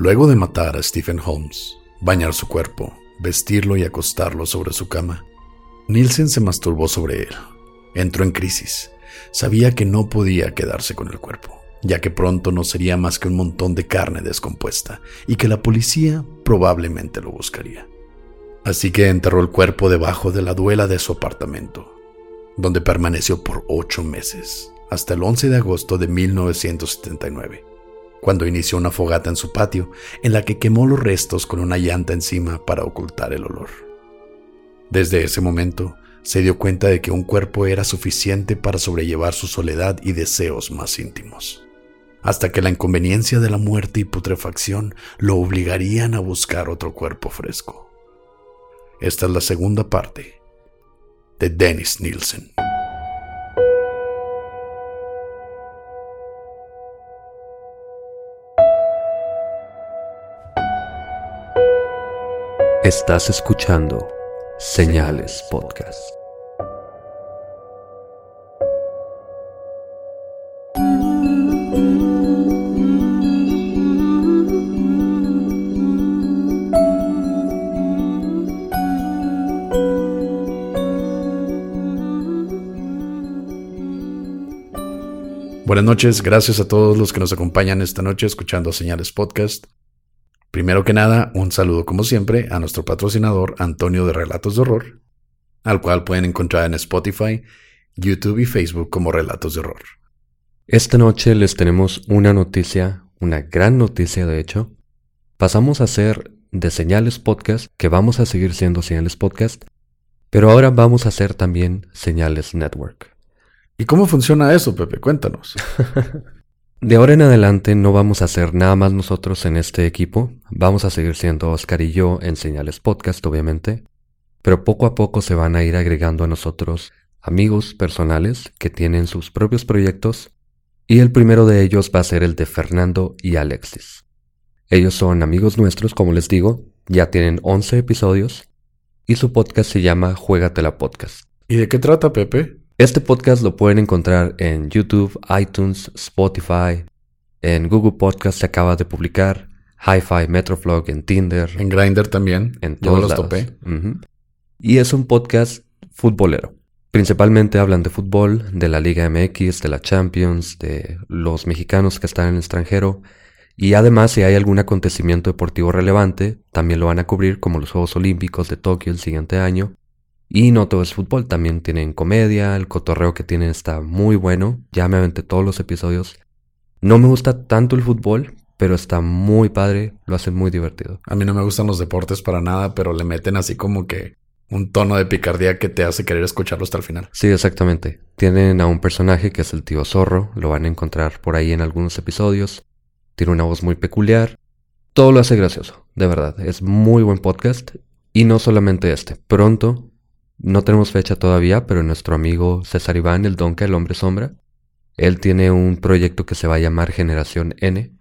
Luego de matar a Stephen Holmes, bañar su cuerpo, vestirlo y acostarlo sobre su cama, Nielsen se masturbó sobre él. Entró en crisis. Sabía que no podía quedarse con el cuerpo, ya que pronto no sería más que un montón de carne descompuesta y que la policía probablemente lo buscaría. Así que enterró el cuerpo debajo de la duela de su apartamento, donde permaneció por ocho meses, hasta el 11 de agosto de 1979 cuando inició una fogata en su patio en la que quemó los restos con una llanta encima para ocultar el olor. Desde ese momento, se dio cuenta de que un cuerpo era suficiente para sobrellevar su soledad y deseos más íntimos, hasta que la inconveniencia de la muerte y putrefacción lo obligarían a buscar otro cuerpo fresco. Esta es la segunda parte de Dennis Nielsen. Estás escuchando Señales Podcast. Buenas noches, gracias a todos los que nos acompañan esta noche escuchando Señales Podcast. Primero que nada, un saludo como siempre a nuestro patrocinador Antonio de Relatos de Horror, al cual pueden encontrar en Spotify, YouTube y Facebook como Relatos de Horror. Esta noche les tenemos una noticia, una gran noticia de hecho. Pasamos a ser de Señales Podcast, que vamos a seguir siendo Señales Podcast, pero ahora vamos a hacer también Señales Network. ¿Y cómo funciona eso, Pepe? Cuéntanos. De ahora en adelante no vamos a hacer nada más nosotros en este equipo, vamos a seguir siendo Oscar y yo en Señales Podcast, obviamente, pero poco a poco se van a ir agregando a nosotros amigos personales que tienen sus propios proyectos y el primero de ellos va a ser el de Fernando y Alexis. Ellos son amigos nuestros, como les digo, ya tienen 11 episodios y su podcast se llama Juégatela Podcast. ¿Y de qué trata, Pepe? Este podcast lo pueden encontrar en YouTube, iTunes, Spotify, en Google Podcast se acaba de publicar, Hi-Fi, Metroflog, en Tinder. En Grindr también. En todos los topé. Y es un podcast futbolero. Principalmente hablan de fútbol, de la Liga MX, de la Champions, de los mexicanos que están en el extranjero. Y además, si hay algún acontecimiento deportivo relevante, también lo van a cubrir, como los Juegos Olímpicos de Tokio el siguiente año, y no todo es fútbol, también tienen comedia, el cotorreo que tienen está muy bueno, ya me aventé todos los episodios. No me gusta tanto el fútbol, pero está muy padre, lo hacen muy divertido. A mí no me gustan los deportes para nada, pero le meten así como que un tono de picardía que te hace querer escucharlo hasta el final. Sí, exactamente. Tienen a un personaje que es el tío zorro, lo van a encontrar por ahí en algunos episodios. Tiene una voz muy peculiar. Todo lo hace gracioso, de verdad. Es muy buen podcast. Y no solamente este. Pronto no tenemos fecha todavía, pero nuestro amigo César Iván, el Donka, el hombre sombra, él tiene un proyecto que se va a llamar Generación N.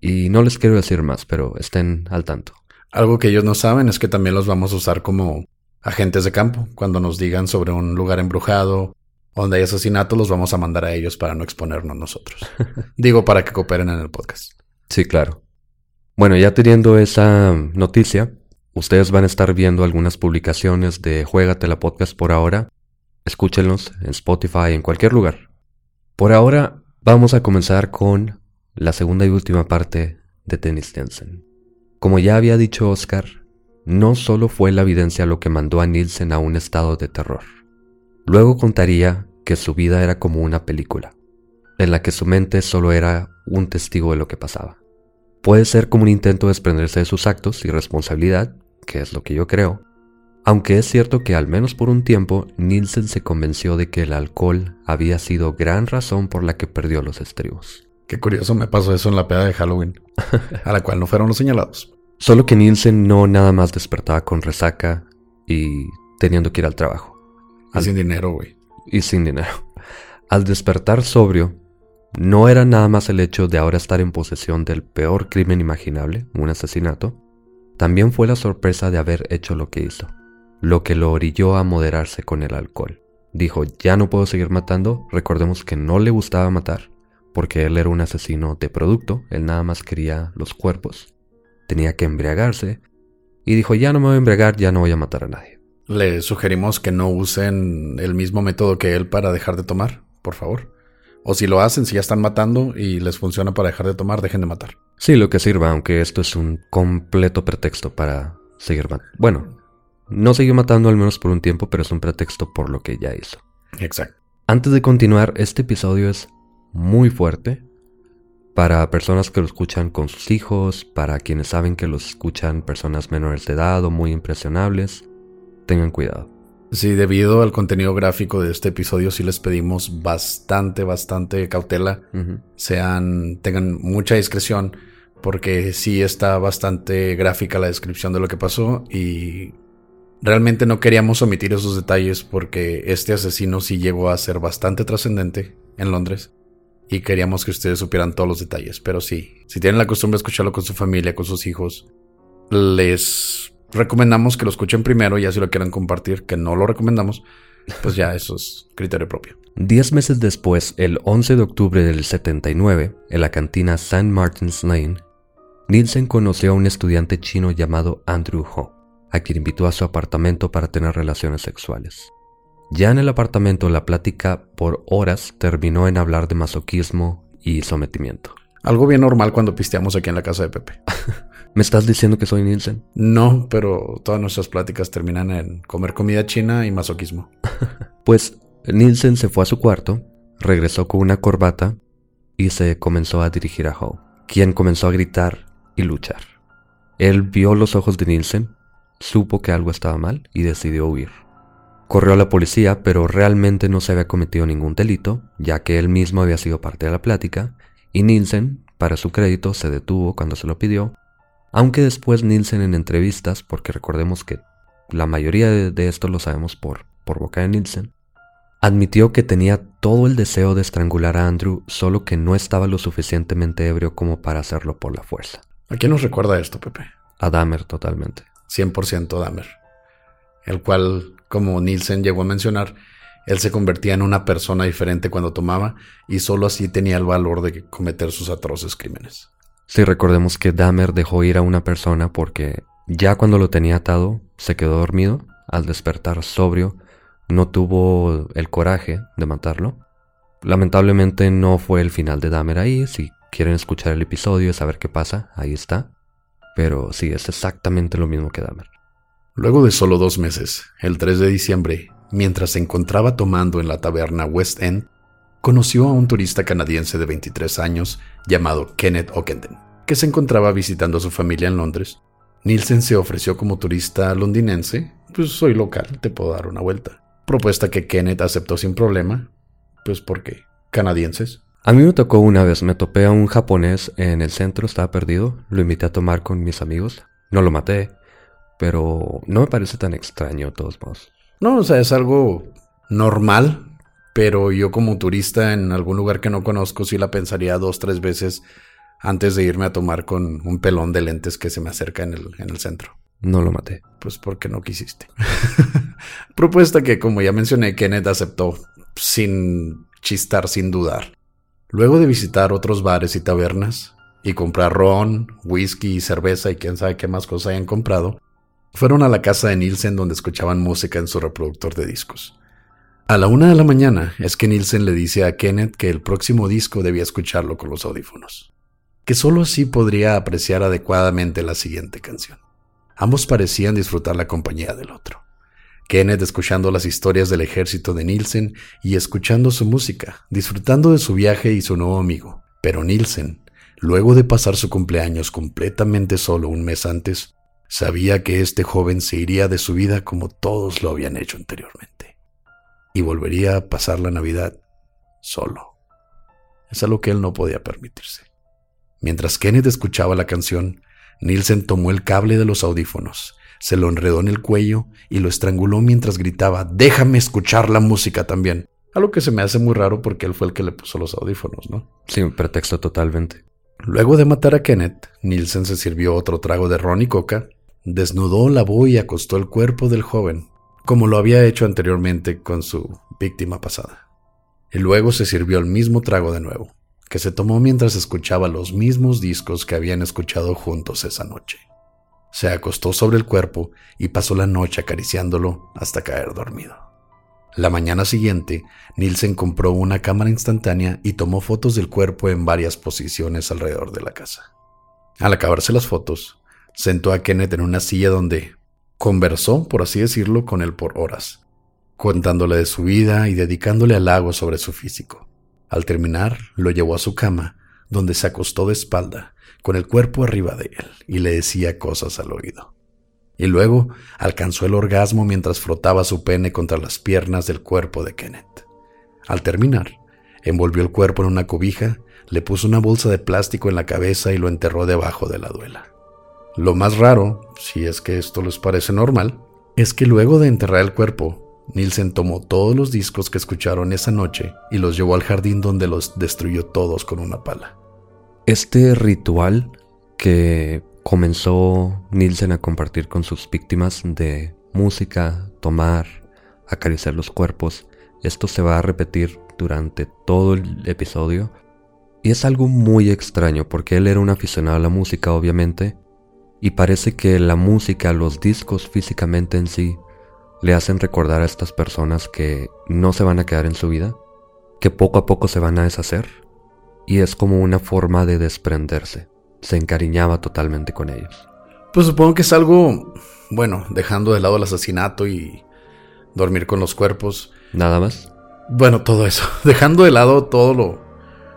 Y no les quiero decir más, pero estén al tanto. Algo que ellos no saben es que también los vamos a usar como agentes de campo. Cuando nos digan sobre un lugar embrujado, donde hay asesinatos, los vamos a mandar a ellos para no exponernos nosotros. Digo, para que cooperen en el podcast. Sí, claro. Bueno, ya teniendo esa noticia, Ustedes van a estar viendo algunas publicaciones de la Podcast por ahora. Escúchenlos en Spotify, en cualquier lugar. Por ahora, Vamos a comenzar con la segunda y última parte de Tennis Jensen. Como ya había dicho Oscar, no solo fue la evidencia lo que mandó a Nielsen a un estado de terror. Luego contaría que su vida era como una película, en la que su mente solo era un testigo de lo que pasaba. Puede ser como un intento de desprenderse de sus actos y responsabilidad, que es lo que yo creo, aunque es cierto que al menos por un tiempo Nielsen se convenció de que el alcohol había sido gran razón por la que perdió los estribos. Qué curioso me pasó eso en la peda de Halloween, a la cual no fueron los señalados. Solo que Nielsen no nada más despertaba con resaca y teniendo que ir al trabajo. Y sin dinero, güey. Y sin dinero. Al despertar sobrio, no era nada más el hecho de ahora estar en posesión del peor crimen imaginable, un asesinato, también fue la sorpresa de haber hecho lo que hizo, lo que lo orilló a moderarse con el alcohol. Dijo, ya no puedo seguir matando, recordemos que no le gustaba matar, porque él era un asesino de producto, él nada más quería los cuerpos, tenía que embriagarse, y dijo, ya no me voy a embriagar, ya no voy a matar a nadie. Le sugerimos que no usen el mismo método que él para dejar de tomar, por favor. O si lo hacen, si ya están matando y les funciona para dejar de tomar, dejen de matar. Sí, lo que sirva, aunque esto es un completo pretexto para seguir matando. Bueno, no siguió matando al menos por un tiempo, pero es un pretexto por lo que ya hizo. Exacto. Antes de continuar, este episodio es muy fuerte para personas que lo escuchan con sus hijos, para quienes saben que los escuchan personas menores de edad o muy impresionables. Tengan cuidado. Sí, debido al contenido gráfico de este episodio, sí les pedimos bastante, bastante cautela. Sean, tengan mucha discreción, porque sí está bastante gráfica la descripción de lo que pasó y realmente no queríamos omitir esos detalles porque este asesino sí llegó a ser bastante trascendente en Londres y queríamos que ustedes supieran todos los detalles. Pero sí, si tienen la costumbre de escucharlo con su familia, con sus hijos, les recomendamos que lo escuchen primero, y así lo quieran compartir, que no lo recomendamos, pues ya eso es criterio propio. Diez meses después, el 11 de octubre del 79, en la cantina St. Martin's Lane, Nielsen conoció a un estudiante chino llamado Andrew Ho, a quien invitó a su apartamento para tener relaciones sexuales. Ya en el apartamento la plática por horas terminó en hablar de masoquismo y sometimiento. Algo bien normal cuando pisteamos aquí en la casa de Pepe. ¿Me estás diciendo que soy Nielsen? No, pero todas nuestras pláticas terminan en comer comida china y masoquismo. pues Nielsen se fue a su cuarto, regresó con una corbata y se comenzó a dirigir a Howe, quien comenzó a gritar y luchar. Él vio los ojos de Nielsen, supo que algo estaba mal y decidió huir. Corrió a la policía, pero realmente no se había cometido ningún delito, ya que él mismo había sido parte de la plática, y Nielsen, para su crédito, se detuvo cuando se lo pidió aunque después Nielsen en entrevistas, porque recordemos que la mayoría de, esto lo sabemos por, por boca de Nielsen, admitió que tenía todo el deseo de estrangular a Andrew, solo que no estaba lo suficientemente ebrio como para hacerlo por la fuerza. ¿A quién nos recuerda esto, Pepe? A Dahmer totalmente. 100% Dahmer. El cual, como Nielsen llegó a mencionar, él se convertía en una persona diferente cuando tomaba y solo así tenía el valor de cometer sus atroces crímenes. Si recordemos que Dahmer dejó ir a una persona porque ya cuando lo tenía atado se quedó dormido, al despertar sobrio no tuvo el coraje de matarlo. Lamentablemente no fue el final de Dahmer ahí, si quieren escuchar el episodio y saber qué pasa, ahí está. Pero sí, es exactamente lo mismo que Dahmer. Luego de solo dos meses, el 3 de diciembre, mientras se encontraba tomando en la taberna West End, conoció a un turista canadiense de 23 años llamado Kenneth Ockenden, que se encontraba visitando a su familia en Londres. Nielsen se ofreció como turista londinense, pues soy local, te puedo dar una vuelta. Propuesta que Kenneth aceptó sin problema, pues porque canadienses. A mí me tocó una vez, me topé a un japonés en el centro, estaba perdido, lo invité a tomar con mis amigos, no lo maté, pero no me parece tan extraño de todos modos. No, o sea, es algo normal pero yo como turista en algún lugar que no conozco sí la pensaría dos, tres veces antes de irme a tomar con un pelón de lentes que se me acerca en el, en el centro. No lo maté. Pues porque no quisiste. Propuesta que, como ya mencioné, Kenneth aceptó sin chistar, sin dudar. Luego de visitar otros bares y tabernas y comprar ron, whisky, cerveza y quién sabe qué más cosas hayan comprado, fueron a la casa de Nielsen donde escuchaban música en su reproductor de discos. A la una de la mañana es que Nielsen le dice a Kenneth que el próximo disco debía escucharlo con los audífonos, que sólo así podría apreciar adecuadamente la siguiente canción. Ambos parecían disfrutar la compañía del otro. Kenneth escuchando las historias del ejército de Nielsen y escuchando su música, disfrutando de su viaje y su nuevo amigo. Pero Nielsen, luego de pasar su cumpleaños completamente solo un mes antes, sabía que este joven se iría de su vida como todos lo habían hecho anteriormente y volvería a pasar la Navidad solo. Es algo que él no podía permitirse. Mientras Kenneth escuchaba la canción, Nielsen tomó el cable de los audífonos, se lo enredó en el cuello y lo estranguló mientras gritaba, déjame escuchar la música también. Algo que se me hace muy raro porque él fue el que le puso los audífonos, ¿no? Sí, un pretexto totalmente. Luego de matar a Kenneth, Nielsen se sirvió otro trago de ron y coca, desnudó, lavó y acostó el cuerpo del joven como lo había hecho anteriormente con su víctima pasada. Y luego se sirvió el mismo trago de nuevo, que se tomó mientras escuchaba los mismos discos que habían escuchado juntos esa noche. Se acostó sobre el cuerpo y pasó la noche acariciándolo hasta caer dormido. La mañana siguiente, Nielsen compró una cámara instantánea y tomó fotos del cuerpo en varias posiciones alrededor de la casa. Al acabarse las fotos, sentó a Kenneth en una silla donde, Conversó, por así decirlo, con él por horas, contándole de su vida y dedicándole halagos sobre su físico. Al terminar, lo llevó a su cama, donde se acostó de espalda, con el cuerpo arriba de él, y le decía cosas al oído. Y luego alcanzó el orgasmo mientras frotaba su pene contra las piernas del cuerpo de Kenneth. Al terminar, envolvió el cuerpo en una cobija, le puso una bolsa de plástico en la cabeza y lo enterró debajo de la duela. Lo más raro, si es que esto les parece normal, es que luego de enterrar el cuerpo, Nielsen tomó todos los discos que escucharon esa noche y los llevó al jardín donde los destruyó todos con una pala. Este ritual que comenzó Nielsen a compartir con sus víctimas de música, tomar, acariciar los cuerpos, esto se va a repetir durante todo el episodio. Y es algo muy extraño porque él era un aficionado a la música, obviamente, y parece que la música, los discos físicamente en sí, le hacen recordar a estas personas que no se van a quedar en su vida, que poco a poco se van a deshacer, y es como una forma de desprenderse. Se encariñaba totalmente con ellos. Pues supongo que es algo, bueno, dejando de lado el asesinato y dormir con los cuerpos. Nada más. Bueno, todo eso. Dejando de lado todo lo,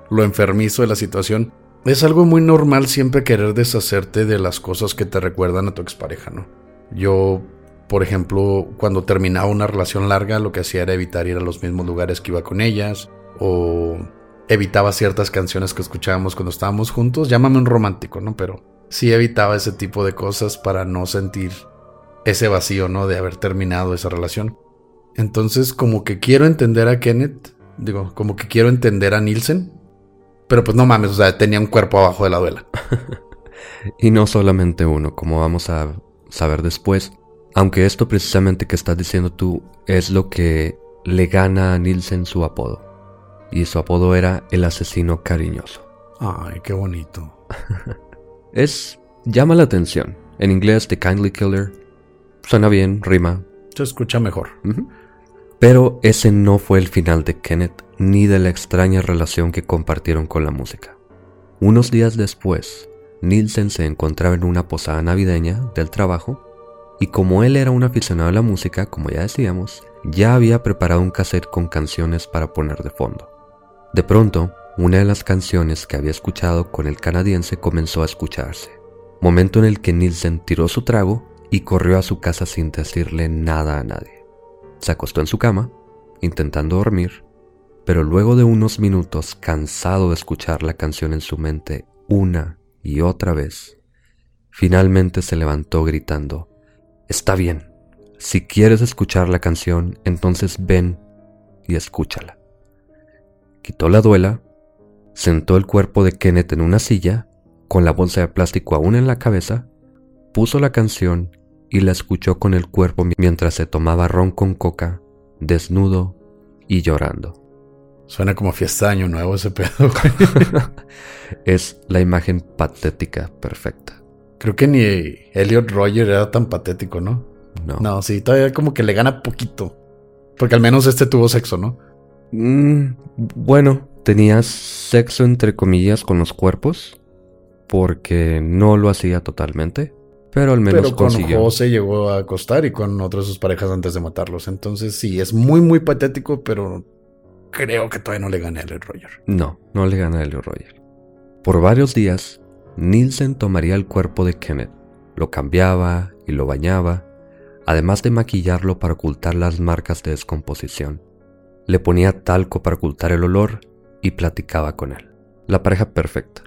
lo enfermizo de la situación. Es algo muy normal siempre querer deshacerte de las cosas que te recuerdan a tu expareja, ¿no? Yo, por ejemplo, cuando terminaba una relación larga, lo que hacía era evitar ir a los mismos lugares que iba con ellas, o evitaba ciertas canciones que escuchábamos cuando estábamos juntos. Llámame un romántico, ¿no? Pero sí evitaba ese tipo de cosas para no sentir ese vacío, ¿no? De haber terminado esa relación. Entonces, como que quiero entender a Kenneth, digo, como que quiero entender a Nielsen, pero pues no mames, o sea, tenía un cuerpo abajo de la duela. y no solamente uno, como vamos a saber después. Aunque esto precisamente que estás diciendo tú es lo que le gana a Nielsen su apodo. Y su apodo era el asesino cariñoso. Ay, qué bonito. es... llama la atención. En inglés, The Kindly Killer. Suena bien, rima. Se escucha mejor. Pero ese no fue el final de Kenneth ni de la extraña relación que compartieron con la música. Unos días después, Nielsen se encontraba en una posada navideña del trabajo y como él era un aficionado a la música, como ya decíamos, ya había preparado un cassette con canciones para poner de fondo. De pronto, una de las canciones que había escuchado con el canadiense comenzó a escucharse, momento en el que Nielsen tiró su trago y corrió a su casa sin decirle nada a nadie. Se acostó en su cama, intentando dormir, pero luego de unos minutos, cansado de escuchar la canción en su mente una y otra vez, finalmente se levantó gritando, Está bien, si quieres escuchar la canción, entonces ven y escúchala. Quitó la duela, sentó el cuerpo de Kenneth en una silla, con la bolsa de plástico aún en la cabeza, puso la canción y la escuchó con el cuerpo mientras se tomaba ron con coca, desnudo y llorando. Suena como fiesta de año nuevo ese pedo. es la imagen patética perfecta. Creo que ni Elliot Roger era tan patético, ¿no? No. No, sí, todavía como que le gana poquito. Porque al menos este tuvo sexo, ¿no? Mm, bueno, tenía sexo entre comillas con los cuerpos, porque no lo hacía totalmente, pero al menos Pero con consiguió. José llegó a acostar y con otras de sus parejas antes de matarlos. Entonces sí, es muy, muy patético, pero creo que todavía no le gané a Elliot Roger. No, no le gana a Elio Roger. Por varios días, Nielsen tomaría el cuerpo de Kenneth, lo cambiaba y lo bañaba, además de maquillarlo para ocultar las marcas de descomposición. Le ponía talco para ocultar el olor y platicaba con él. La pareja perfecta.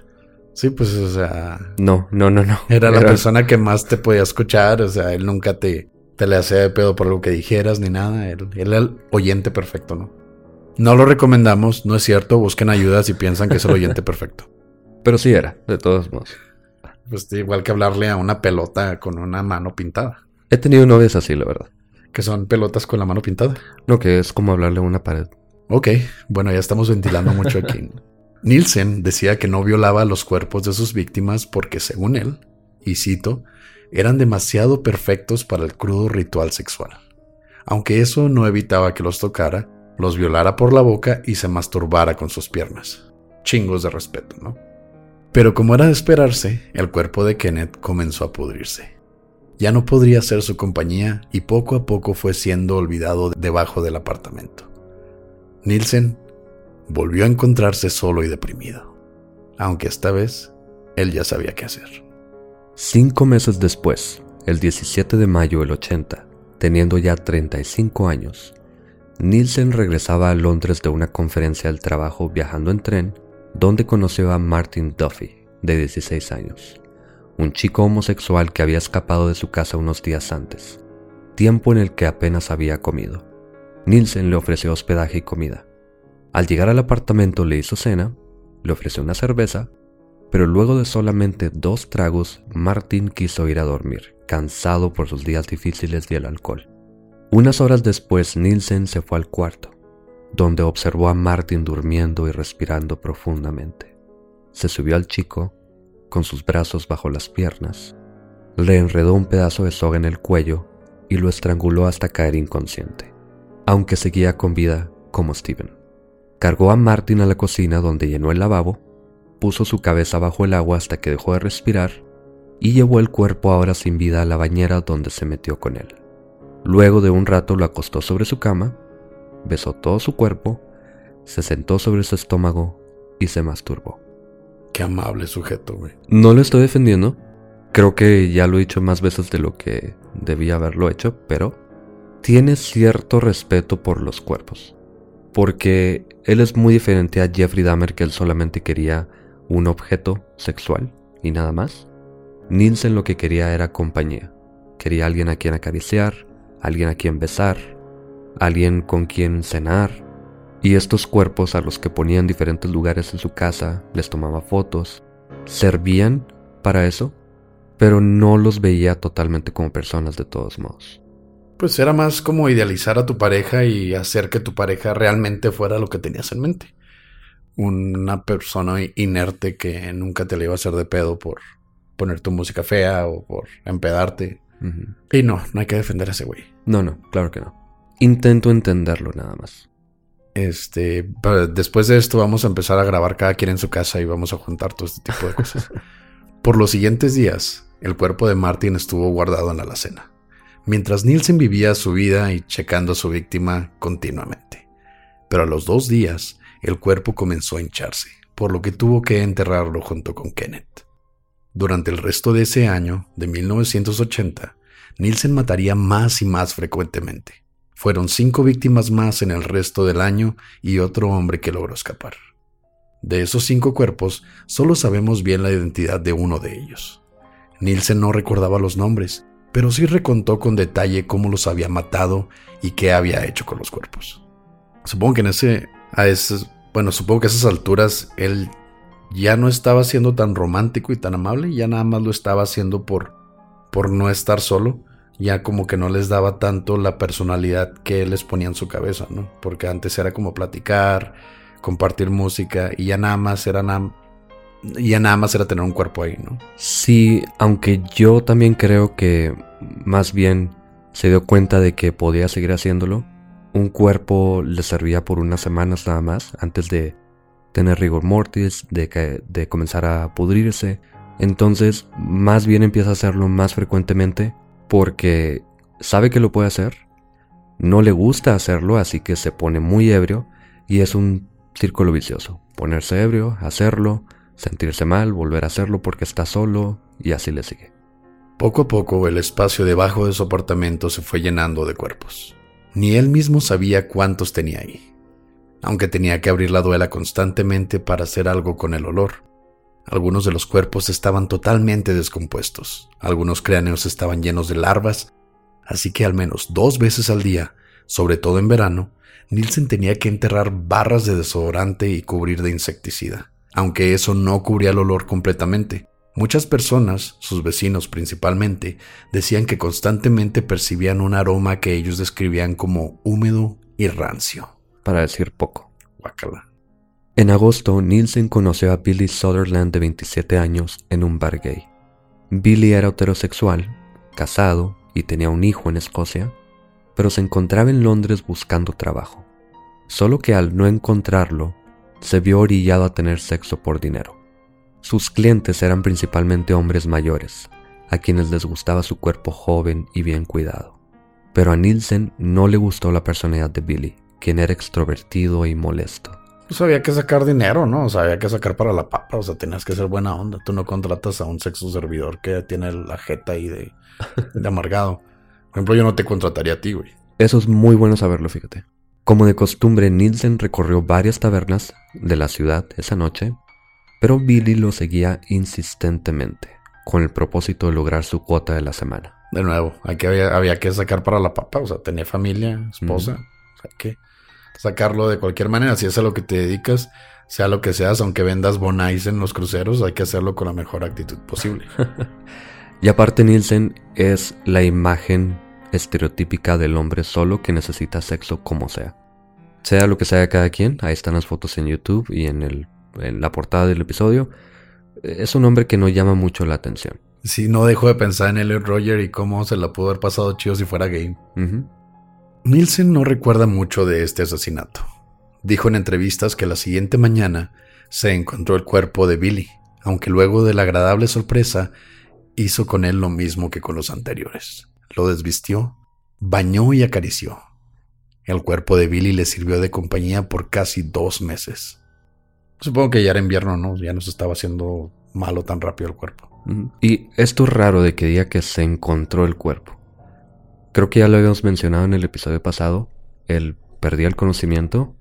Sí, pues, o sea, No, no, no, no. era la persona que más te podía escuchar. O sea, él nunca te, te le hacía de pedo por algo que dijeras ni nada. Él, él era el oyente perfecto, ¿no? No lo recomendamos, no es cierto. Busquen ayuda si piensan que es el oyente perfecto. Pero sí era, de todos modos. Pues igual que hablarle a una pelota con una mano pintada. He tenido novias así, la verdad. Que son pelotas con la mano pintada. No, que es como hablarle a una pared. Ok, bueno, ya estamos ventilando mucho aquí. Nielsen decía que no violaba los cuerpos de sus víctimas porque, según él, y cito, eran demasiado perfectos para el crudo ritual sexual. Aunque eso no evitaba que los tocara, los violara por la boca y se masturbara con sus piernas. Chingos de respeto, ¿no? Pero como era de esperarse, el cuerpo de Kenneth comenzó a pudrirse. Ya no podría ser su compañía y poco a poco fue siendo olvidado debajo del apartamento. Nielsen volvió a encontrarse solo y deprimido, aunque esta vez él ya sabía qué hacer. Cinco meses después, el 17 de mayo del 80, teniendo ya 35 años, Nielsen regresaba a Londres de una conferencia del trabajo viajando en tren, donde conoció a Martin Duffy, de 16 años, un chico homosexual que había escapado de su casa unos días antes, tiempo en el que apenas había comido. Nielsen le ofreció hospedaje y comida. Al llegar al apartamento le hizo cena, le ofreció una cerveza, pero luego de solamente dos tragos, Martin quiso ir a dormir, cansado por sus días difíciles y el alcohol. Unas horas después, Nielsen se fue al cuarto, donde observó a Martin durmiendo y respirando profundamente. Se subió al chico, con sus brazos bajo las piernas, le enredó un pedazo de soga en el cuello y lo estranguló hasta caer inconsciente, aunque seguía con vida como Steven. Cargó a Martin a la cocina donde llenó el lavabo, puso su cabeza bajo el agua hasta que dejó de respirar y llevó el cuerpo ahora sin vida a la bañera donde se metió con él. Luego de un rato lo acostó sobre su cama, besó todo su cuerpo, se sentó sobre su estómago y se masturbó. Qué amable sujeto, güey. No lo estoy defendiendo, creo que ya lo he dicho más veces de lo que debía haberlo hecho, pero tiene cierto respeto por los cuerpos. Porque él es muy diferente a Jeffrey Dahmer que él solamente quería un objeto sexual y nada más. Nielsen lo que quería era compañía. Quería alguien a quien acariciar, alguien a quien besar, alguien con quien cenar. Y estos cuerpos a los que ponía en diferentes lugares en su casa, les tomaba fotos, servían para eso, pero no los veía totalmente como personas de todos modos. Pues era más como idealizar a tu pareja y hacer que tu pareja realmente fuera lo que tenías en mente. Una persona inerte que nunca te le iba a hacer de pedo por poner tu música fea o por empedarte. Y no, no hay que defender a ese güey. No, no, claro que no. Intento entenderlo nada más. Este, pero después de esto vamos a empezar a grabar cada quien en su casa y vamos a juntar todo este tipo de cosas. Por los siguientes días, el cuerpo de Martin estuvo guardado en la alacena, mientras Nielsen vivía su vida y checando a su víctima continuamente. Pero a los dos días, el cuerpo comenzó a hincharse, por lo que tuvo que enterrarlo junto con Kenneth. Durante el resto de ese año, de 1980, Nielsen mataría más y más frecuentemente. Fueron cinco víctimas más en el resto del año y otro hombre que logró escapar. De esos cinco cuerpos, solo sabemos bien la identidad de uno de ellos. Nielsen no recordaba los nombres, pero sí recontó con detalle cómo los había matado y qué había hecho con los cuerpos. Supongo que en ese, a esas, bueno, supongo que a esas alturas él ya no estaba siendo tan romántico y tan amable, ya nada más lo estaba haciendo por, por no estar solo, ya como que no les daba tanto la personalidad que les ponía en su cabeza, ¿no? Porque antes era como platicar, compartir música y ya nada más era nada, ya nada más era tener un cuerpo ahí, ¿no? Sí, aunque yo también creo que más bien se dio cuenta de que podía seguir haciéndolo Un cuerpo le servía por unas semanas nada más antes de tener rigor mortis, de, de comenzar a pudrirse. Entonces, más bien empieza a hacerlo más frecuentemente porque sabe que lo puede hacer, no le gusta hacerlo, así que se pone muy ebrio y es un círculo vicioso. Ponerse ebrio, hacerlo, sentirse mal, volver a hacerlo porque está solo y así le sigue. Poco a poco el espacio debajo de su apartamento se fue llenando de cuerpos. Ni él mismo sabía cuántos tenía ahí, aunque tenía que abrir la duela constantemente para hacer algo con el olor. Algunos de los cuerpos estaban totalmente descompuestos, algunos cráneos estaban llenos de larvas, así que al menos dos veces al día, sobre todo en verano, Nielsen tenía que enterrar barras de desodorante y cubrir de insecticida, aunque eso no cubría el olor completamente. Muchas personas, sus vecinos principalmente, decían que constantemente percibían un aroma que ellos describían como húmedo y rancio. Para decir poco. En agosto, Nielsen conoció a Billy Sutherland de 27 años en un bar gay. Billy era heterosexual, casado y tenía un hijo en Escocia, pero se encontraba en Londres buscando trabajo. Solo que al no encontrarlo, se vio orillado a tener sexo por dinero. Sus clientes eran principalmente hombres mayores, a quienes les gustaba su cuerpo joven y bien cuidado. Pero a Nielsen no le gustó la personalidad de Billy, quien era extrovertido y molesto. Pues había que sacar dinero, ¿no? O sea, había que sacar para la papa, o sea, tenías que ser buena onda. Tú no contratas a un sexo servidor que tiene la jeta ahí de, de amargado. Por ejemplo, yo no te contrataría a ti, güey. Eso es muy bueno saberlo, fíjate. Como de costumbre, Nielsen recorrió varias tabernas de la ciudad esa noche pero Billy lo seguía insistentemente, con el propósito de lograr su cuota de la semana. De nuevo, aquí había, había que sacar para la papa, o sea, tenía familia, esposa, o sea, que sacarlo de cualquier manera, si es a lo que te dedicas, sea lo que seas, aunque vendas bonais en los cruceros, hay que hacerlo con la mejor actitud posible. y aparte Nielsen es la imagen estereotípica del hombre solo que necesita sexo como sea. Sea lo que sea cada quien, ahí están las fotos en YouTube y en el en la portada del episodio, es un hombre que no llama mucho la atención. Sí, no dejo de pensar en Elliot Roger y cómo se la pudo haber pasado chido si fuera gay. Nielsen no recuerda mucho de este asesinato. Dijo en entrevistas que la siguiente mañana se encontró el cuerpo de Billy, aunque luego de la agradable sorpresa hizo con él lo mismo que con los anteriores. Lo desvistió, bañó y acarició. El cuerpo de Billy le sirvió de compañía por casi dos meses. Supongo que ya era invierno, ¿no? Ya no se estaba haciendo malo tan rápido el cuerpo. Y esto es raro de que diga que se encontró el cuerpo. Creo que ya lo habíamos mencionado en el episodio pasado. Él perdía el conocimiento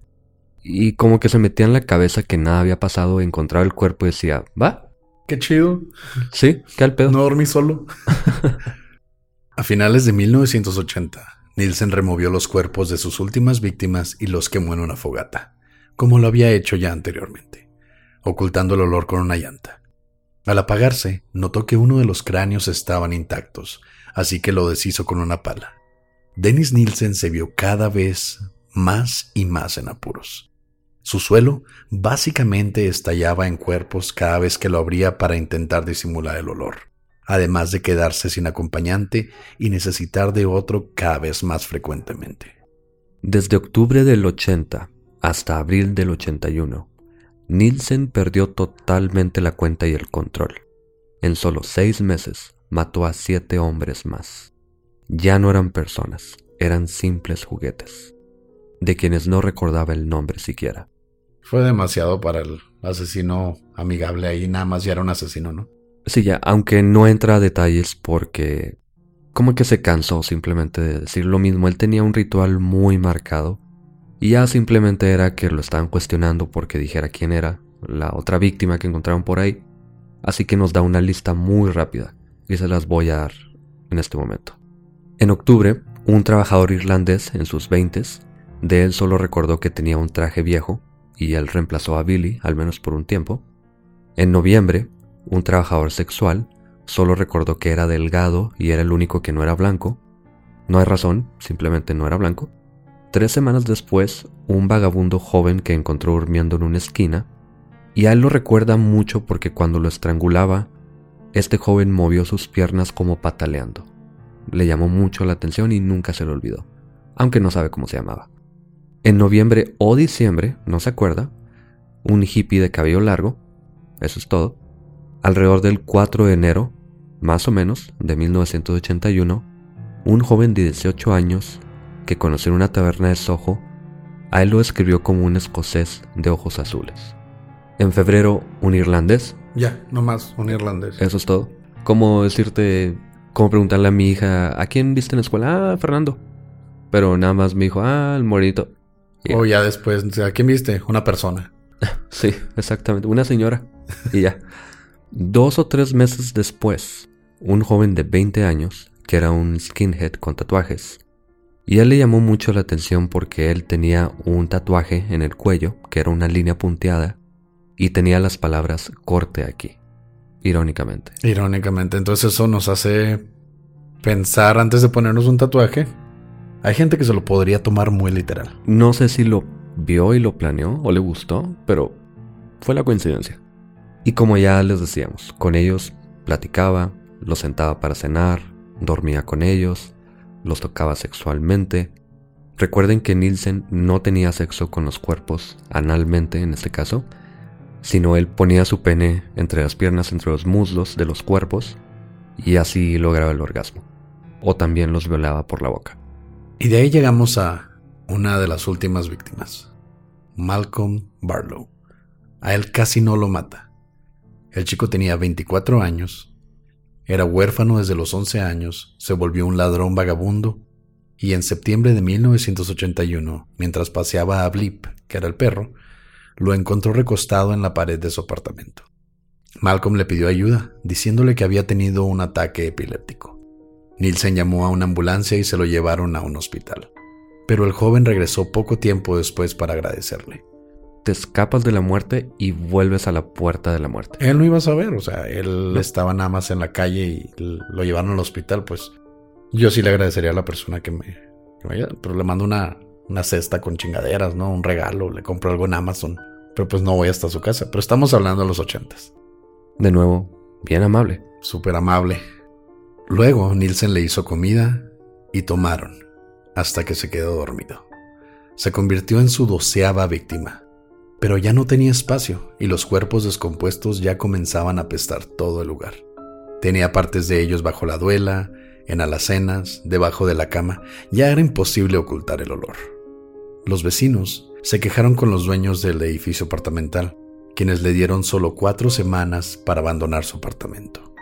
y como que se metía en la cabeza que nada había pasado, encontraba el cuerpo y decía, va. Qué chido. Sí, qué al pedo. No dormí solo. A finales de 1980, Nielsen removió los cuerpos de sus últimas víctimas y los quemó en una fogata como lo había hecho ya anteriormente, ocultando el olor con una llanta. Al apagarse, notó que uno de los cráneos estaban intactos, así que lo deshizo con una pala. Dennis Nielsen se vio cada vez más y más en apuros. Su suelo básicamente estallaba en cuerpos cada vez que lo abría para intentar disimular el olor, además de quedarse sin acompañante y necesitar de otro cada vez más frecuentemente. Desde octubre del 80, hasta abril del 81, Nielsen perdió totalmente la cuenta y el control. En solo seis meses mató a siete hombres más. Ya no eran personas, eran simples juguetes, de quienes no recordaba el nombre siquiera. Fue demasiado para el asesino amigable ahí, nada más ya era un asesino, ¿no? Sí, ya, aunque no entra a detalles porque como que se cansó simplemente de decir lo mismo. Él tenía un ritual muy marcado y ya simplemente era que lo estaban cuestionando porque dijera quién era la otra víctima que encontraron por ahí. Así que nos da una lista muy rápida y se las voy a dar en este momento. En octubre, un trabajador irlandés en sus 20 de él solo recordó que tenía un traje viejo y él reemplazó a Billy, al menos por un tiempo. En noviembre, un trabajador sexual solo recordó que era delgado y era el único que no era blanco. No hay razón, simplemente no era blanco. Tres semanas después, un vagabundo joven que encontró durmiendo en una esquina, y a él lo recuerda mucho porque cuando lo estrangulaba, este joven movió sus piernas como pataleando. Le llamó mucho la atención y nunca se lo olvidó, aunque no sabe cómo se llamaba. En noviembre o diciembre, no se acuerda, un hippie de cabello largo, eso es todo, alrededor del 4 de enero, más o menos, de 1981, un joven de 18 años que conoció en una taberna de Soho, a él lo describió como un escocés de ojos azules. En febrero, un irlandés. Ya, no más, un irlandés. Eso es todo. Como decirte, como preguntarle a mi hija, ¿a quién viste en la escuela? Ah, Fernando. Pero nada más me dijo, ah, el morito. O ya después, ¿a quién viste? Una persona. sí, exactamente, una señora. Y ya. Dos o tres meses después, un joven de 20 años, que era un skinhead con tatuajes, y él le llamó mucho la atención porque él tenía un tatuaje en el cuello, que era una línea punteada, y tenía las palabras corte aquí, irónicamente. Irónicamente, entonces eso nos hace pensar antes de ponernos un tatuaje. Hay gente que se lo podría tomar muy literal. No sé si lo vio y lo planeó o le gustó, pero fue la coincidencia. Y como ya les decíamos, con ellos platicaba, los sentaba para cenar, dormía con ellos, los tocaba sexualmente. Recuerden que Nielsen no tenía sexo con los cuerpos, analmente en este caso, sino él ponía su pene entre las piernas, entre los muslos de los cuerpos, y así lograba el orgasmo. O también los violaba por la boca. Y de ahí llegamos a una de las últimas víctimas, Malcolm Barlow. A él casi no lo mata. El chico tenía 24 años era huérfano desde los 11 años, se volvió un ladrón vagabundo y en septiembre de 1981, mientras paseaba a Blip, que era el perro, lo encontró recostado en la pared de su apartamento. Malcolm le pidió ayuda, diciéndole que había tenido un ataque epiléptico. Nielsen llamó a una ambulancia y se lo llevaron a un hospital. Pero el joven regresó poco tiempo después para agradecerle te escapas de la muerte y vuelves a la puerta de la muerte. Él no iba a saber, o sea, él estaba nada más en la calle y lo llevaron al hospital, pues yo sí le agradecería a la persona que me, vaya, pero le mando una, una cesta con chingaderas, ¿no? Un regalo, le compro algo en Amazon, pero pues no voy hasta su casa, pero estamos hablando de los ochentas. De nuevo, bien amable. Súper amable. Luego Nielsen le hizo comida y tomaron, hasta que se quedó dormido. Se convirtió en su doceava víctima pero ya no tenía espacio y los cuerpos descompuestos ya comenzaban a apestar todo el lugar. Tenía partes de ellos bajo la duela, en alacenas, debajo de la cama, ya era imposible ocultar el olor. Los vecinos se quejaron con los dueños del edificio apartamental, quienes le dieron solo cuatro semanas para abandonar su apartamento.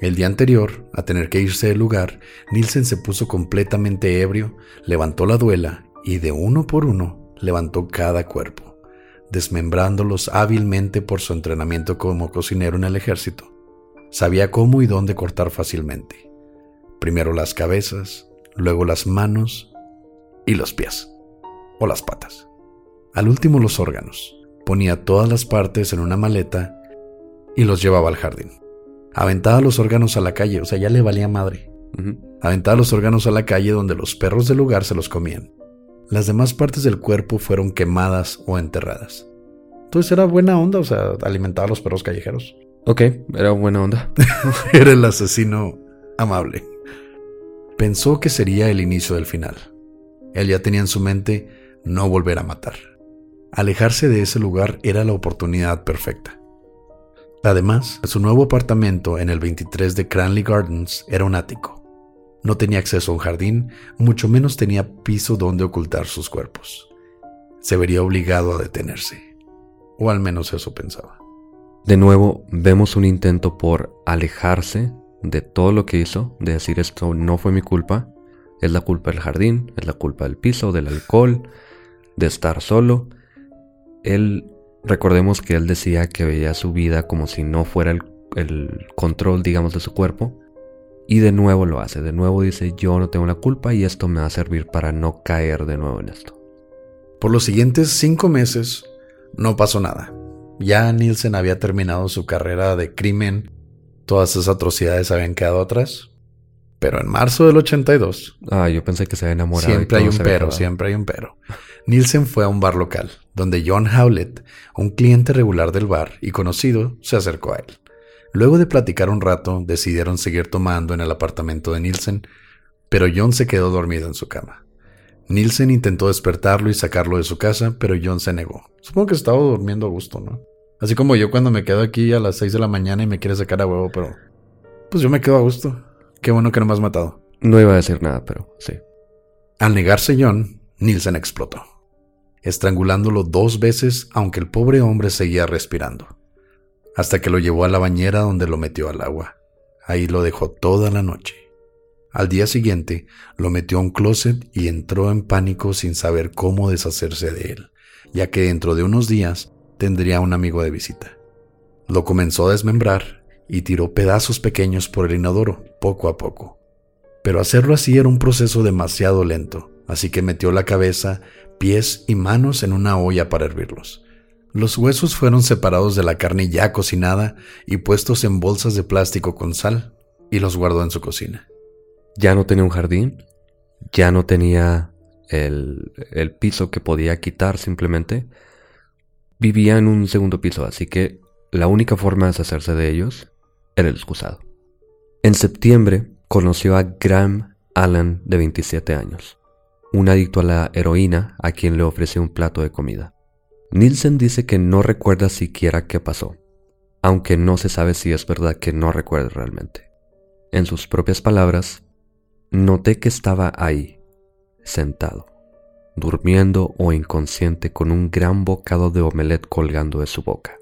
El día anterior, a tener que irse del lugar, Nielsen se puso completamente ebrio, levantó la duela y de uno por uno levantó cada cuerpo desmembrándolos hábilmente por su entrenamiento como cocinero en el ejército. Sabía cómo y dónde cortar fácilmente. Primero las cabezas, luego las manos y los pies, o las patas. Al último los órganos. Ponía todas las partes en una maleta y los llevaba al jardín. Aventaba los órganos a la calle, o sea, ya le valía madre. Aventaba los órganos a la calle donde los perros del lugar se los comían. Las demás partes del cuerpo fueron quemadas o enterradas. Entonces era buena onda, o sea, alimentaba a los perros callejeros. Ok, era buena onda. era el asesino amable. Pensó que sería el inicio del final. Él ya tenía en su mente no volver a matar. Alejarse de ese lugar era la oportunidad perfecta. Además, su nuevo apartamento en el 23 de Cranley Gardens era un ático. No tenía acceso a un jardín, mucho menos tenía piso donde ocultar sus cuerpos. Se vería obligado a detenerse. O al menos eso pensaba. De nuevo, vemos un intento por alejarse de todo lo que hizo, de decir esto no fue mi culpa, es la culpa del jardín, es la culpa del piso, del alcohol, de estar solo. Él, recordemos que él decía que veía su vida como si no fuera el, el control, digamos, de su cuerpo, y de nuevo lo hace, de nuevo dice yo no tengo la culpa y esto me va a servir para no caer de nuevo en esto. Por los siguientes cinco meses no pasó nada. Ya Nielsen había terminado su carrera de crimen, todas esas atrocidades habían quedado atrás. Pero en marzo del 82... Ah, yo pensé que se había enamorado. Siempre hay un pero, siempre hay un pero. Nielsen fue a un bar local, donde John Howlett, un cliente regular del bar y conocido, se acercó a él. Luego de platicar un rato, decidieron seguir tomando en el apartamento de Nielsen, pero John se quedó dormido en su cama. Nielsen intentó despertarlo y sacarlo de su casa, pero John se negó. Supongo que estaba durmiendo a gusto, ¿no? Así como yo cuando me quedo aquí a las 6 de la mañana y me quiere sacar a huevo, pero pues yo me quedo a gusto. Qué bueno que no me has matado. No iba a decir nada, pero sí. Al negarse John, Nielsen explotó, estrangulándolo dos veces aunque el pobre hombre seguía respirando, hasta que lo llevó a la bañera donde lo metió al agua. Ahí lo dejó toda la noche. Al día siguiente lo metió a un closet y entró en pánico sin saber cómo deshacerse de él, ya que dentro de unos días tendría un amigo de visita. Lo comenzó a desmembrar y tiró pedazos pequeños por el inodoro, poco a poco. Pero hacerlo así era un proceso demasiado lento, así que metió la cabeza, pies y manos en una olla para hervirlos. Los huesos fueron separados de la carne ya cocinada y puestos en bolsas de plástico con sal, y los guardó en su cocina. Ya no tenía un jardín, ya no tenía el, el piso que podía quitar simplemente, vivía en un segundo piso, así que la única forma de deshacerse de ellos era el excusado. En septiembre conoció a Graham Allen de 27 años, un adicto a la heroína a quien le ofreció un plato de comida. Nielsen dice que no recuerda siquiera qué pasó, aunque no se sabe si es verdad que no recuerda realmente. En sus propias palabras, noté que estaba ahí, sentado, durmiendo o inconsciente con un gran bocado de omelette colgando de su boca.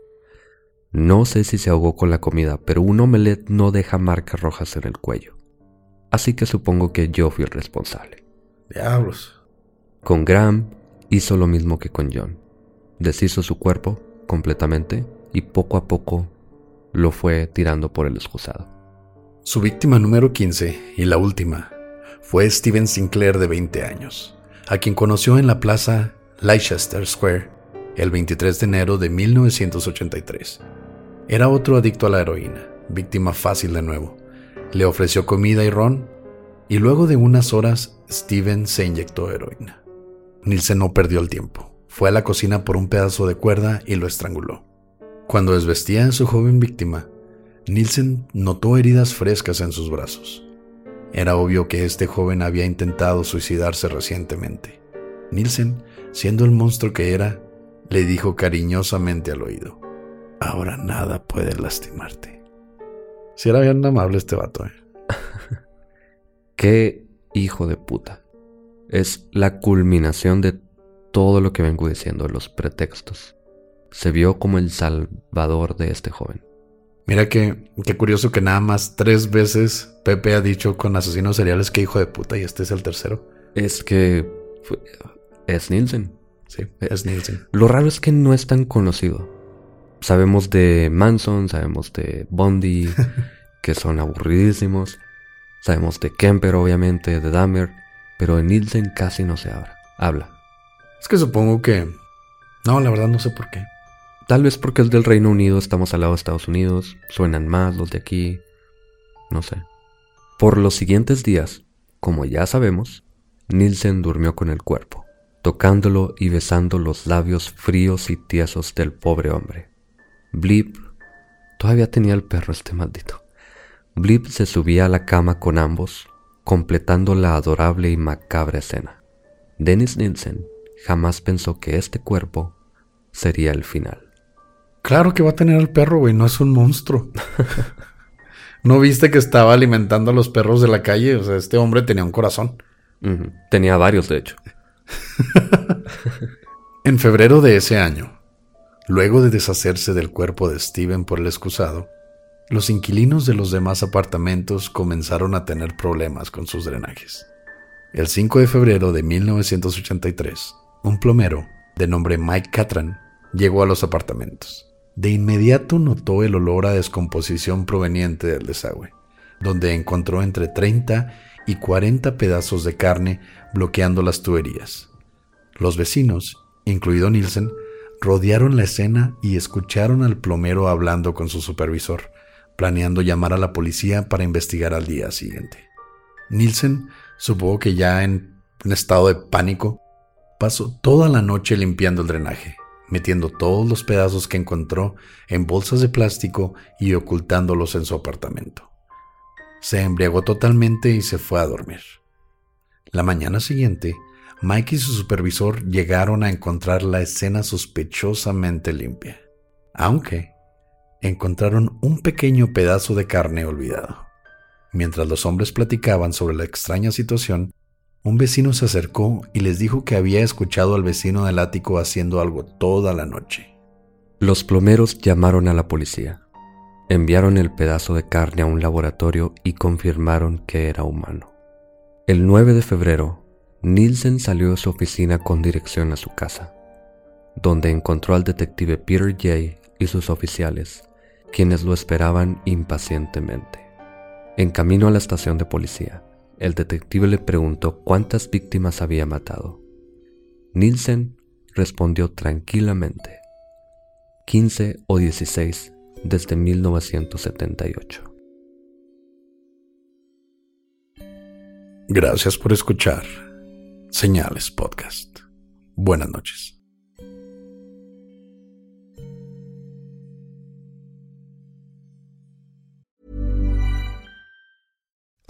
No sé si se ahogó con la comida, pero un omelette no deja marcas rojas en el cuello. Así que supongo que yo fui el responsable. Diablos. Con Graham hizo lo mismo que con John. Deshizo su cuerpo completamente y poco a poco lo fue tirando por el excusado. Su víctima número 15 y la última fue Steven Sinclair de 20 años a quien conoció en la plaza Leicester Square el 23 de enero de 1983. Era otro adicto a la heroína, víctima fácil de nuevo. Le ofreció comida y ron, y luego de unas horas Steven se inyectó heroína. Nielsen no perdió el tiempo. Fue a la cocina por un pedazo de cuerda y lo estranguló. Cuando desvestía a su joven víctima, Nielsen notó heridas frescas en sus brazos. Era obvio que este joven había intentado suicidarse recientemente. Nielsen, siendo el monstruo que era, le dijo cariñosamente al oído, Ahora nada puede lastimarte. Si era bien amable este vato, ¿eh? Qué hijo de puta. Es la culminación de todo lo que vengo diciendo, los pretextos. Se vio como el salvador de este joven. Mira que, qué curioso que nada más tres veces Pepe ha dicho con asesinos seriales que hijo de puta y este es el tercero. Es que es Nielsen. Sí, es Nielsen. Lo raro es que no es tan conocido. Sabemos de Manson, sabemos de Bondi, que son aburridísimos. Sabemos de Kemper, obviamente, de Dahmer, pero de Nielsen casi no se habla. Habla. Es que supongo que... No, la verdad no sé por qué. Tal vez porque es del Reino Unido, estamos al lado de Estados Unidos, suenan más los de aquí, no sé. Por los siguientes días, como ya sabemos, Nielsen durmió con el cuerpo, tocándolo y besando los labios fríos y tiesos del pobre hombre. Blip, todavía tenía el perro este maldito. Blip se subía a la cama con ambos, completando la adorable y macabra escena. Dennis Nielsen jamás pensó que este cuerpo sería el final. Claro que va a tener al perro, güey, no es un monstruo. ¿No viste que estaba alimentando a los perros de la calle? O sea, este hombre tenía un corazón. Tenía varios, de hecho. en febrero de ese año, luego de deshacerse del cuerpo de Steven por el excusado, los inquilinos de los demás apartamentos comenzaron a tener problemas con sus drenajes. El 5 de febrero de 1983, un plomero de nombre Mike Catran llegó a los apartamentos. De inmediato notó el olor a descomposición proveniente del desagüe, donde encontró entre 30 y 40 pedazos de carne bloqueando las tuberías. Los vecinos, incluido Nielsen, rodearon la escena y escucharon al plomero hablando con su supervisor, planeando llamar a la policía para investigar al día siguiente. Nielsen, supongo que ya en un estado de pánico, pasó toda la noche limpiando el drenaje, metiendo todos los pedazos que encontró en bolsas de plástico y ocultándolos en su apartamento. Se embriagó totalmente y se fue a dormir. La mañana siguiente, Mike y su supervisor llegaron a encontrar la escena sospechosamente limpia, aunque encontraron un pequeño pedazo de carne olvidado. Mientras los hombres platicaban sobre la extraña situación, un vecino se acercó y les dijo que había escuchado al vecino del ático haciendo algo toda la noche. Los plomeros llamaron a la policía. Enviaron el pedazo de carne a un laboratorio y confirmaron que era humano. El 9 de febrero, Nielsen salió de su oficina con dirección a su casa, donde encontró al detective Peter Jay y sus oficiales, quienes lo esperaban impacientemente. En camino a la estación de policía, el detective le preguntó cuántas víctimas había matado. Nielsen respondió tranquilamente, 15 o 16 desde 1978. Gracias por escuchar Señales Podcast. Buenas noches.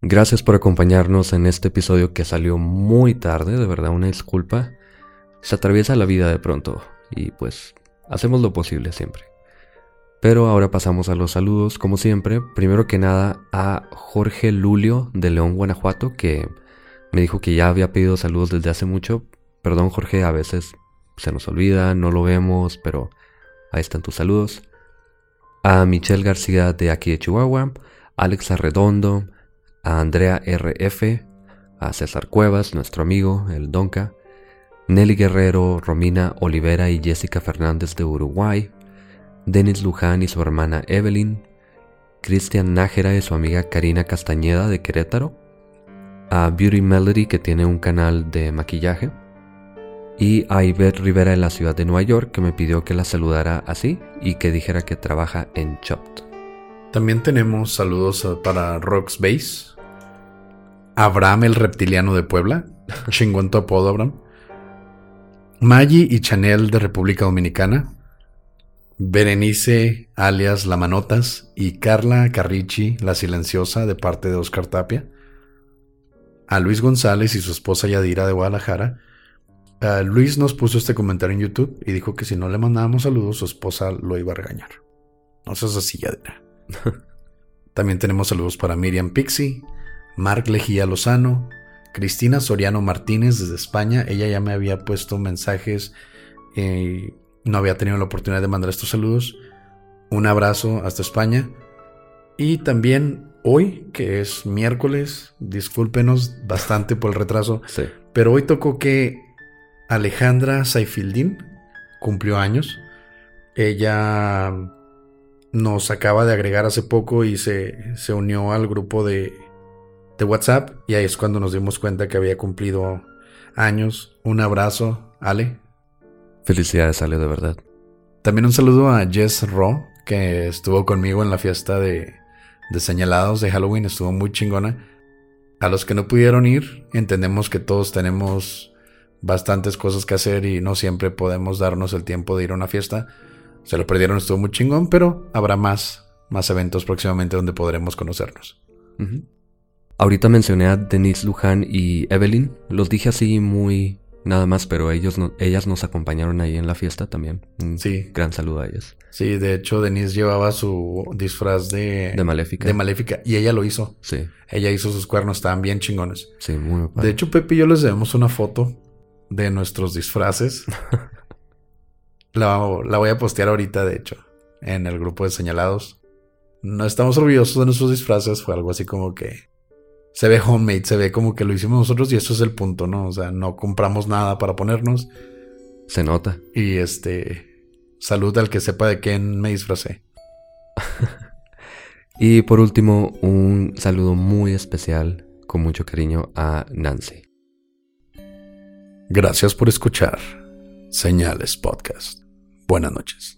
Gracias por acompañarnos en este episodio que salió muy tarde, de verdad una disculpa. Se atraviesa la vida de pronto y pues hacemos lo posible siempre. Pero ahora pasamos a los saludos, como siempre. Primero que nada a Jorge Lulio de León, Guanajuato, que me dijo que ya había pedido saludos desde hace mucho. Perdón Jorge, a veces se nos olvida, no lo vemos, pero ahí están tus saludos. A Michelle García de aquí de Chihuahua, Alex Arredondo, a Andrea RF, a César Cuevas, nuestro amigo, el Donca, Nelly Guerrero, Romina Olivera y Jessica Fernández de Uruguay, Denis Luján y su hermana Evelyn, Cristian Nájera y su amiga Karina Castañeda de Querétaro, a Beauty Melody que tiene un canal de maquillaje, y a Ivette Rivera en la ciudad de Nueva York que me pidió que la saludara así y que dijera que trabaja en Chopped. También tenemos saludos para Rox Base, Abraham el reptiliano de Puebla, chingón tu apodo Abraham, Maggie y Chanel de República Dominicana, Berenice alias La Manotas y Carla Carrichi La Silenciosa de parte de Oscar Tapia, a Luis González y su esposa Yadira de Guadalajara. Luis nos puso este comentario en YouTube y dijo que si no le mandábamos saludos su esposa lo iba a regañar. No seas así, Yadira. También tenemos saludos para Miriam Pixie, Marc Lejía Lozano, Cristina Soriano Martínez desde España. Ella ya me había puesto mensajes. Eh, no había tenido la oportunidad de mandar estos saludos. Un abrazo hasta España. Y también hoy, que es miércoles, discúlpenos bastante por el retraso, pero hoy tocó que Alejandra Saifildín cumplió años. Ella nos acaba de agregar hace poco y se, se unió al grupo de, de WhatsApp y ahí es cuando nos dimos cuenta que había cumplido años. Un abrazo, Ale. Felicidades, Ale, de verdad. También un saludo a Jess Ro, que estuvo conmigo en la fiesta de, de señalados de Halloween. Estuvo muy chingona. A los que no pudieron ir, entendemos que todos tenemos bastantes cosas que hacer y no siempre podemos darnos el tiempo de ir a una fiesta. Se lo perdieron, estuvo muy chingón, pero habrá más, más eventos próximamente donde podremos conocernos. Ahorita mencioné a Denise Luján y Evelyn. Los dije así muy nada más, pero ellos ellas nos acompañaron ahí en la fiesta también. sí. Gran saludo a ellas. Sí, de hecho, Denise llevaba su disfraz de... De Maléfica. De Maléfica. Y ella lo hizo. Sí. Ella hizo sus cuernos, estaban bien chingones. Sí, muy De hecho, Pepe y yo les debemos una foto de nuestros disfraces. la, la voy a postear ahorita, de hecho, en el grupo de señalados. No estamos orgullosos de nuestros disfraces, fue algo así como que se ve homemade, se ve como que lo hicimos nosotros y eso es el punto, ¿no? O sea, no compramos nada para ponernos. Se nota. Y este, salud al que sepa de quién me disfracé. Y por último, un saludo muy especial, con mucho cariño, a Nancy. Gracias por escuchar Señales Podcast. Buenas noches.